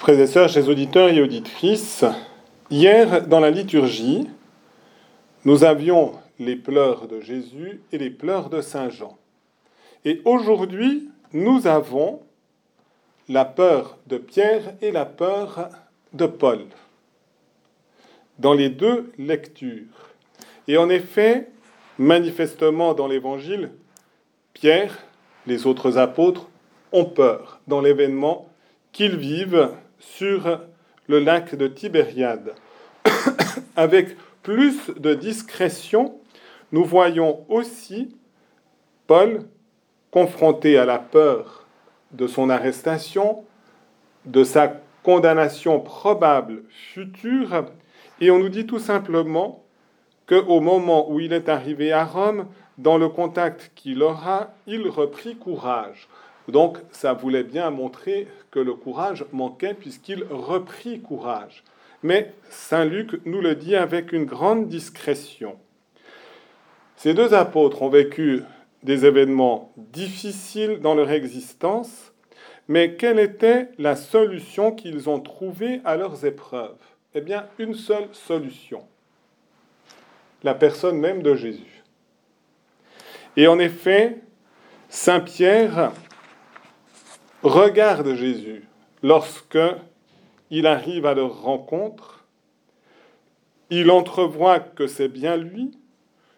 Frères et sœurs, chers auditeurs et auditrices, hier dans la liturgie, nous avions les pleurs de Jésus et les pleurs de Saint Jean. Et aujourd'hui, nous avons la peur de Pierre et la peur de Paul dans les deux lectures. Et en effet, manifestement dans l'Évangile, Pierre, les autres apôtres, ont peur dans l'événement qu'ils vivent sur le lac de Tibériade. Avec plus de discrétion, nous voyons aussi Paul confronté à la peur de son arrestation, de sa condamnation probable future, et on nous dit tout simplement qu'au moment où il est arrivé à Rome, dans le contact qu'il aura, il reprit courage. Donc ça voulait bien montrer que le courage manquait puisqu'il reprit courage. Mais Saint Luc nous le dit avec une grande discrétion. Ces deux apôtres ont vécu des événements difficiles dans leur existence, mais quelle était la solution qu'ils ont trouvée à leurs épreuves? Eh bien, une seule solution. La personne même de Jésus. Et en effet, Saint Pierre regarde Jésus lorsque il arrive à leur rencontre. Il entrevoit que c'est bien lui,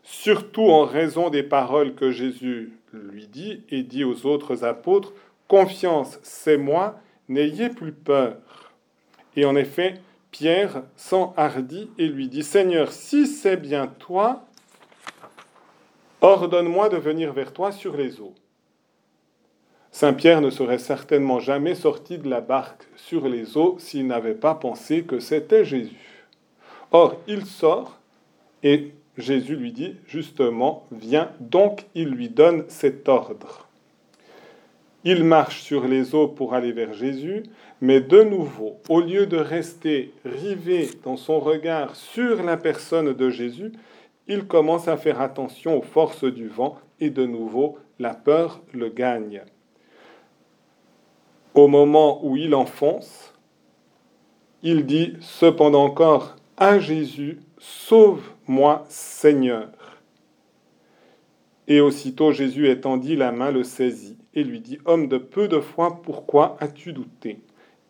surtout en raison des paroles que Jésus lui dit et dit aux autres apôtres, Confiance, c'est moi, n'ayez plus peur. Et en effet, Pierre s'enhardit et lui dit, Seigneur, si c'est bien toi, ordonne-moi de venir vers toi sur les eaux. Saint Pierre ne serait certainement jamais sorti de la barque sur les eaux s'il n'avait pas pensé que c'était Jésus. Or, il sort et Jésus lui dit justement, viens, donc il lui donne cet ordre. Il marche sur les eaux pour aller vers Jésus, mais de nouveau, au lieu de rester rivé dans son regard sur la personne de Jésus, il commence à faire attention aux forces du vent et de nouveau, la peur le gagne. Au moment où il enfonce, il dit cependant encore à Jésus, Sauve-moi Seigneur. Et aussitôt Jésus étendit la main, le saisit et lui dit, Homme de peu de foi, pourquoi as-tu douté?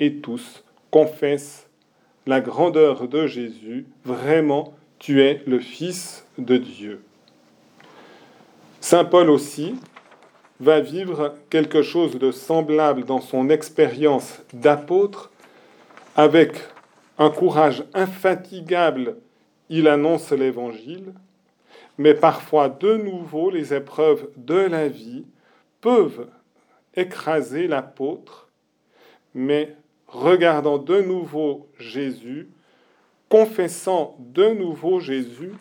Et tous confessent la grandeur de Jésus, vraiment, tu es le Fils de Dieu. Saint Paul aussi va vivre quelque chose de semblable dans son expérience d'apôtre, avec un courage infatigable, il annonce l'Évangile, mais parfois de nouveau les épreuves de la vie peuvent écraser l'apôtre, mais regardant de nouveau Jésus, confessant de nouveau Jésus,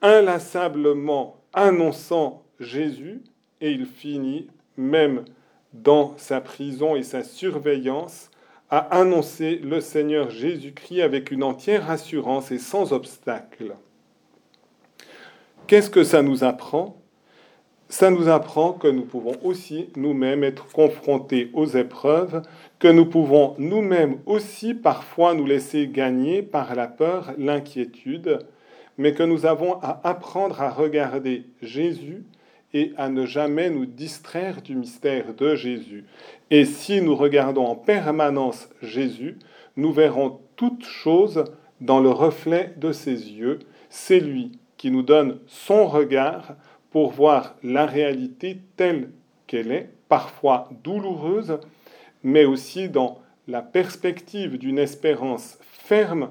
inlassablement annonçant Jésus, et il finit, même dans sa prison et sa surveillance, à annoncer le Seigneur Jésus-Christ avec une entière assurance et sans obstacle. Qu'est-ce que ça nous apprend? Ça nous apprend que nous pouvons aussi nous-mêmes être confrontés aux épreuves, que nous pouvons nous-mêmes aussi parfois nous laisser gagner par la peur, l'inquiétude, mais que nous avons à apprendre à regarder Jésus et à ne jamais nous distraire du mystère de Jésus. Et si nous regardons en permanence Jésus, nous verrons toutes choses dans le reflet de ses yeux. C'est lui qui nous donne son regard pour voir la réalité telle qu'elle est, parfois douloureuse, mais aussi dans la perspective d'une espérance ferme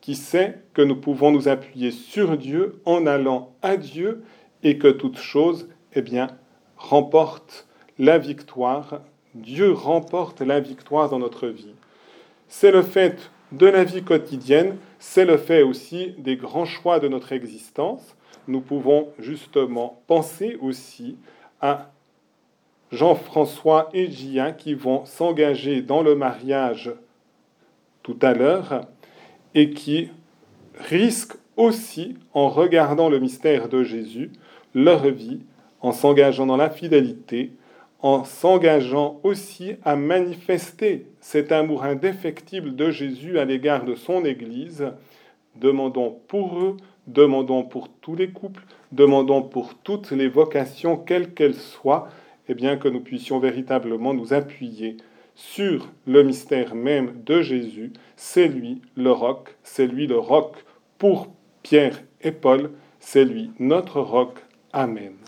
qui sait que nous pouvons nous appuyer sur Dieu en allant à Dieu et que toute chose eh bien, remporte la victoire. Dieu remporte la victoire dans notre vie. C'est le fait de la vie quotidienne, c'est le fait aussi des grands choix de notre existence. Nous pouvons justement penser aussi à Jean-François et Gia qui vont s'engager dans le mariage tout à l'heure et qui risquent aussi, en regardant le mystère de Jésus, leur vie en s'engageant dans la fidélité, en s'engageant aussi à manifester cet amour indéfectible de Jésus à l'égard de son Église. Demandons pour eux, demandons pour tous les couples, demandons pour toutes les vocations, quelles qu'elles soient, et bien que nous puissions véritablement nous appuyer sur le mystère même de Jésus. C'est lui le roc, c'est lui le roc pour Pierre et Paul, c'est lui notre roc. Amen.